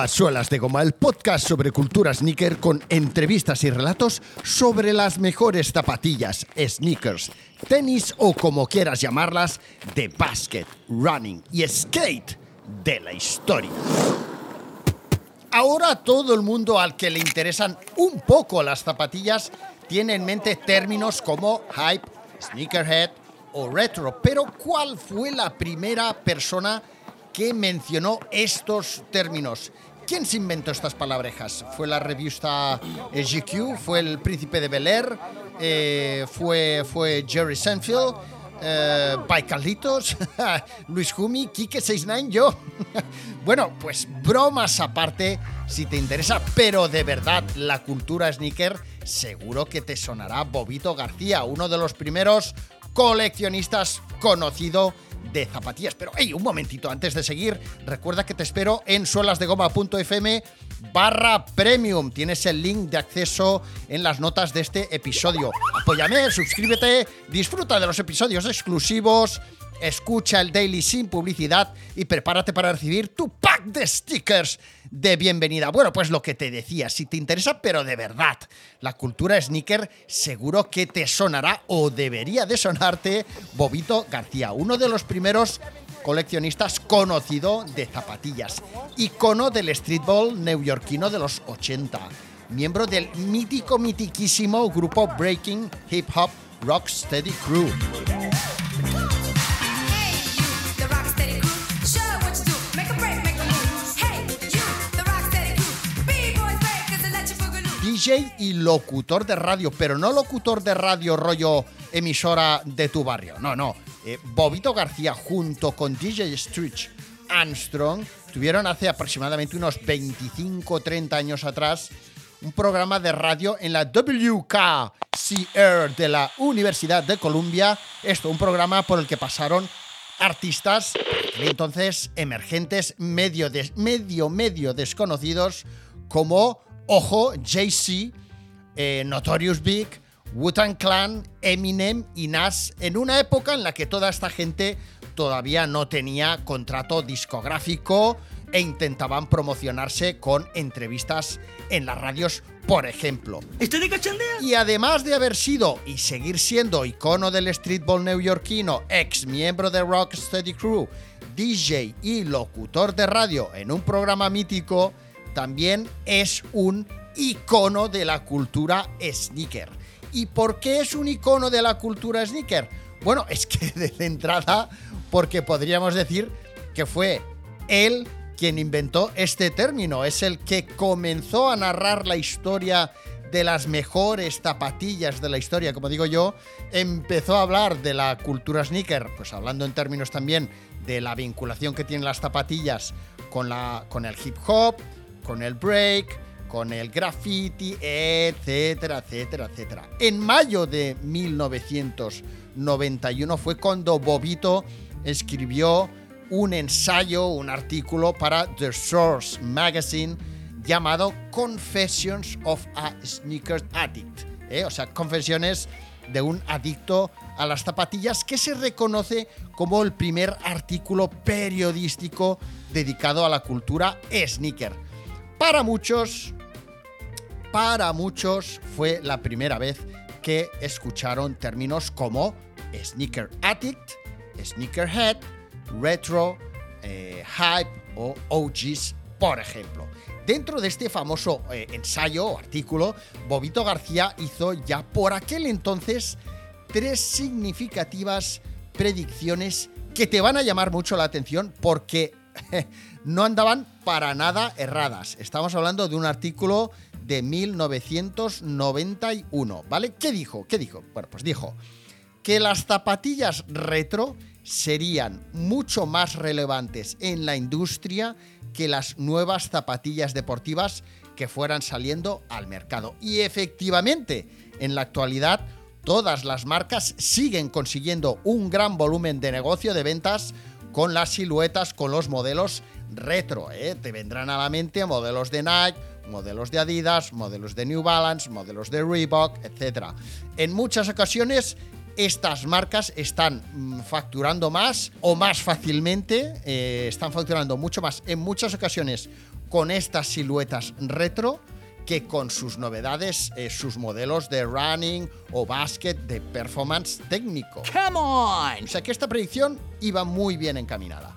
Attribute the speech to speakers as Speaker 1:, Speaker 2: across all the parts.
Speaker 1: A Suelas de Goma, el podcast sobre cultura sneaker con entrevistas y relatos sobre las mejores zapatillas, sneakers, tenis o como quieras llamarlas, de basket, running y skate de la historia. Ahora todo el mundo al que le interesan un poco las zapatillas tiene en mente términos como hype, sneakerhead o retro, pero ¿cuál fue la primera persona que mencionó estos términos? ¿Quién se inventó estas palabrejas? ¿Fue la revista eh, GQ? ¿Fue el príncipe de Bel Air? Eh, ¿fue, ¿Fue Jerry Seinfeld? Eh, by Carlitos, Luis Jumi, Kike 69, yo. bueno, pues bromas aparte, si te interesa, pero de verdad la cultura sneaker, seguro que te sonará Bobito García, uno de los primeros coleccionistas conocido de zapatillas. Pero, hey, un momentito, antes de seguir, recuerda que te espero en suelasdegoma.fm barra premium. Tienes el link de acceso en las notas de este episodio. Apóyame, suscríbete, disfruta de los episodios exclusivos escucha el daily sin publicidad y prepárate para recibir tu pack de stickers de bienvenida. Bueno, pues lo que te decía, si te interesa, pero de verdad, la cultura sneaker seguro que te sonará o debería de sonarte Bobito García, uno de los primeros coleccionistas conocido de zapatillas, icono del streetball neoyorquino de los 80, miembro del mítico, mitiquísimo grupo Breaking Hip Hop Rocksteady Crew. DJ y locutor de radio, pero no locutor de radio rollo emisora de tu barrio, no, no. Eh, Bobito García junto con DJ Stretch Armstrong tuvieron hace aproximadamente unos 25-30 años atrás un programa de radio en la WKCR de la Universidad de Columbia. Esto, un programa por el que pasaron artistas entonces emergentes, medio, medio, medio desconocidos, como Ojo, Jay-Z, eh, Notorious Big, Wu-Tang Clan, Eminem y Nas, en una época en la que toda esta gente todavía no tenía contrato discográfico e intentaban promocionarse con entrevistas en las radios, por ejemplo.
Speaker 2: ¿Estoy de cachondeo?
Speaker 1: Y además de haber sido y seguir siendo icono del streetball neoyorquino, ex miembro de Rocksteady Crew, DJ y locutor de radio en un programa mítico, también es un icono de la cultura sneaker. ¿Y por qué es un icono de la cultura sneaker? Bueno, es que de entrada, porque podríamos decir que fue él quien inventó este término, es el que comenzó a narrar la historia de las mejores zapatillas de la historia, como digo yo, empezó a hablar de la cultura sneaker, pues hablando en términos también de la vinculación que tienen las zapatillas con, la, con el hip hop, con el break, con el graffiti, etcétera, etcétera, etcétera. En mayo de 1991 fue cuando Bobito escribió un ensayo, un artículo para The Source Magazine llamado Confessions of a Sneaker Addict. ¿eh? O sea, confesiones de un adicto a las zapatillas que se reconoce como el primer artículo periodístico dedicado a la cultura sneaker. Para muchos, para muchos fue la primera vez que escucharon términos como sneaker addict, sneakerhead, retro, eh, hype o OGs, por ejemplo. Dentro de este famoso eh, ensayo o artículo, Bobito García hizo ya por aquel entonces tres significativas predicciones que te van a llamar mucho la atención porque no andaban para nada erradas. Estamos hablando de un artículo de 1991, ¿vale? ¿Qué dijo? ¿Qué dijo? Bueno, pues dijo que las zapatillas retro serían mucho más relevantes en la industria que las nuevas zapatillas deportivas que fueran saliendo al mercado. Y efectivamente, en la actualidad, todas las marcas siguen consiguiendo un gran volumen de negocio de ventas con las siluetas, con los modelos retro. ¿eh? Te vendrán a la mente modelos de Nike, modelos de Adidas, modelos de New Balance, modelos de Reebok, etc. En muchas ocasiones estas marcas están mm, facturando más o más fácilmente, eh, están facturando mucho más en muchas ocasiones con estas siluetas retro que con sus novedades, eh, sus modelos de running o basket de performance técnico.
Speaker 2: Come on!
Speaker 1: O sea que esta predicción iba muy bien encaminada.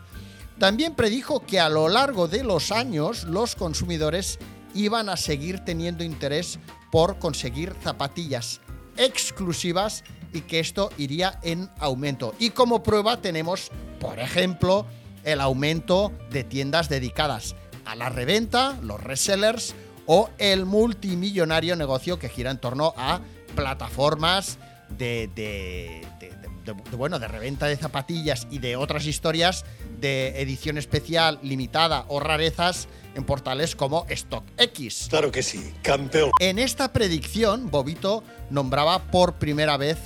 Speaker 1: También predijo que a lo largo de los años los consumidores iban a seguir teniendo interés por conseguir zapatillas exclusivas y que esto iría en aumento. Y como prueba tenemos, por ejemplo, el aumento de tiendas dedicadas a la reventa, los resellers o el multimillonario negocio que gira en torno a plataformas de, de, de- de- bueno, de reventa de zapatillas y de otras historias de edición especial, limitada o rarezas en portales como StockX.
Speaker 3: Claro que sí, campeón.
Speaker 1: En esta predicción, Bobito nombraba por primera vez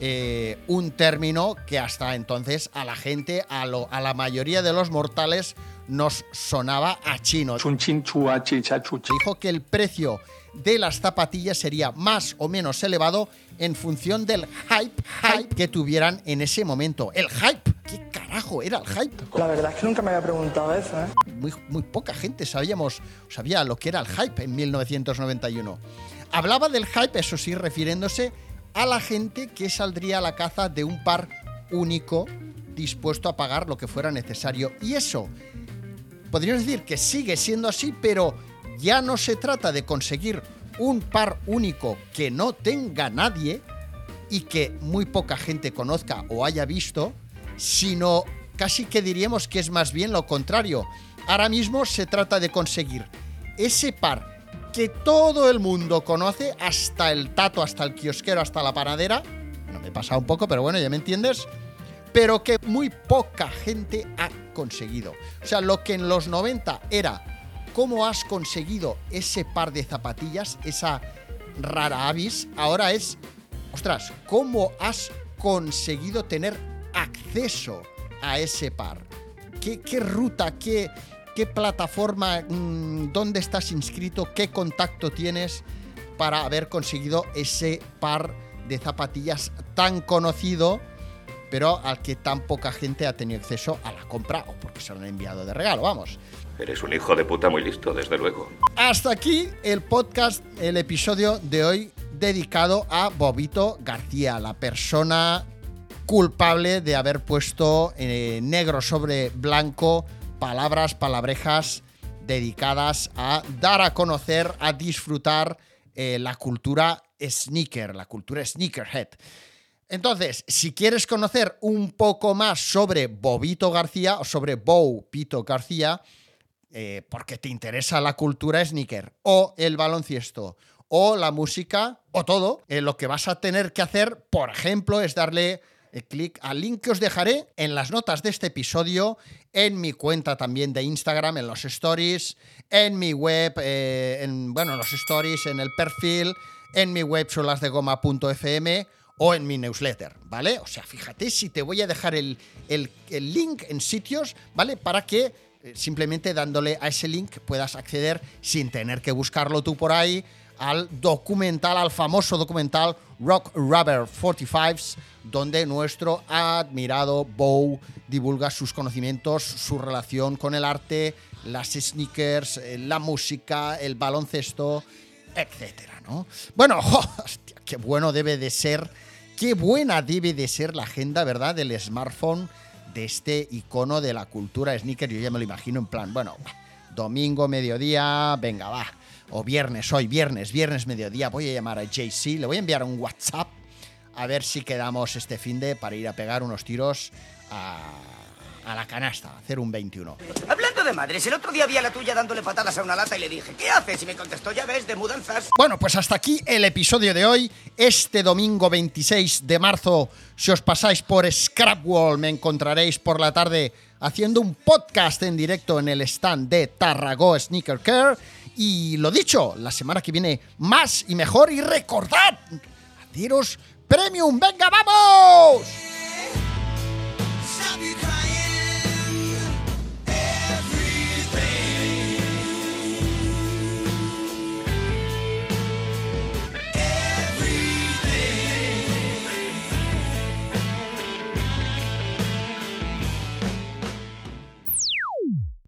Speaker 1: eh, un término que hasta entonces a la gente, a, lo- a la mayoría de los mortales, nos sonaba a chino. Dijo que el precio de las zapatillas sería más o menos elevado en función del hype, que tuvieran en ese momento. El hype. ¿Qué carajo era el hype?
Speaker 4: La verdad es que nunca me había preguntado eso. ¿eh?
Speaker 1: Muy, muy poca gente sabíamos, sabía lo que era el hype en 1991. Hablaba del hype, eso sí, refiriéndose a la gente que saldría a la caza de un par único dispuesto a pagar lo que fuera necesario. Y eso podríamos decir que sigue siendo así, pero ya no se trata de conseguir un par único que no tenga nadie y que muy poca gente conozca o haya visto, sino casi que diríamos que es más bien lo contrario. Ahora mismo se trata de conseguir ese par que todo el mundo conoce, hasta el tato, hasta el kiosquero, hasta la panadera. No me he pasado un poco, pero bueno, ya me entiendes. Pero que muy poca gente ha conseguido. O sea, lo que en los 90 era cómo has conseguido ese par de zapatillas, esa rara avis, ahora es, ostras, cómo has conseguido tener acceso a ese par. ¿Qué, ruta, qué, qué plataforma, mm, dónde estás inscrito, qué contacto tienes para haber conseguido ese par de zapatillas tan conocido, pero al que tan poca gente ha tenido acceso a la compra o porque se lo han enviado de regalo, vamos.
Speaker 5: Eres un hijo de puta muy listo, desde luego.
Speaker 1: Hasta aquí el podcast, el episodio de hoy dedicado a Bobito García, la persona culpable de haber puesto eh, negro sobre blanco palabras, palabrejas dedicadas a dar a conocer, a disfrutar eh, la cultura sneaker, la cultura sneakerhead. Entonces, si quieres conocer un poco más sobre Bobito García o sobre Bow Pito García, eh, porque te interesa la cultura sneaker o el baloncesto o la música o todo, eh, lo que vas a tener que hacer, por ejemplo, es darle eh, clic al link que os dejaré en las notas de este episodio, en mi cuenta también de Instagram, en los stories, en mi web, en, bueno, en los stories, en el perfil, en mi web solasdegoma.fm o en mi newsletter, ¿vale? O sea, fíjate si te voy a dejar el, el- el link en sitios, ¿vale? Para que eh, simplemente dándole a ese link puedas acceder sin tener que buscarlo tú por ahí al documental, al famoso documental Rock Rubber 45s, donde nuestro admirado Bow divulga sus conocimientos, su relación con el arte, las sneakers, eh, la música, el baloncesto, etcétera, ¿no? Bueno, hostia, qué bueno debe de ser, qué buena debe de ser la agenda, ¿verdad?, del smartphone de este icono de la cultura sneaker. Yo ya me lo imagino en plan, bueno, domingo, mediodía, venga, va. O viernes, hoy, viernes, viernes, mediodía, voy a llamar a JC, le voy a enviar un WhatsApp a ver si quedamos este fin de para ir a pegar unos tiros a, a la canasta, hacer un 21.
Speaker 6: Hablando de madres, el otro día vi a la tuya dándole patadas a una lata y le dije, ¿qué haces? Y me contestó, ya ves, de mudanzas.
Speaker 1: Bueno, pues hasta aquí el episodio de hoy. Este domingo 26 de marzo, si os pasáis por Scrapwall, me encontraréis por la tarde haciendo un podcast en directo en el stand de Tarragó Sneaker Care. Y lo dicho, la semana que viene más y mejor. Y recordad, adiós, Premium, venga, vamos.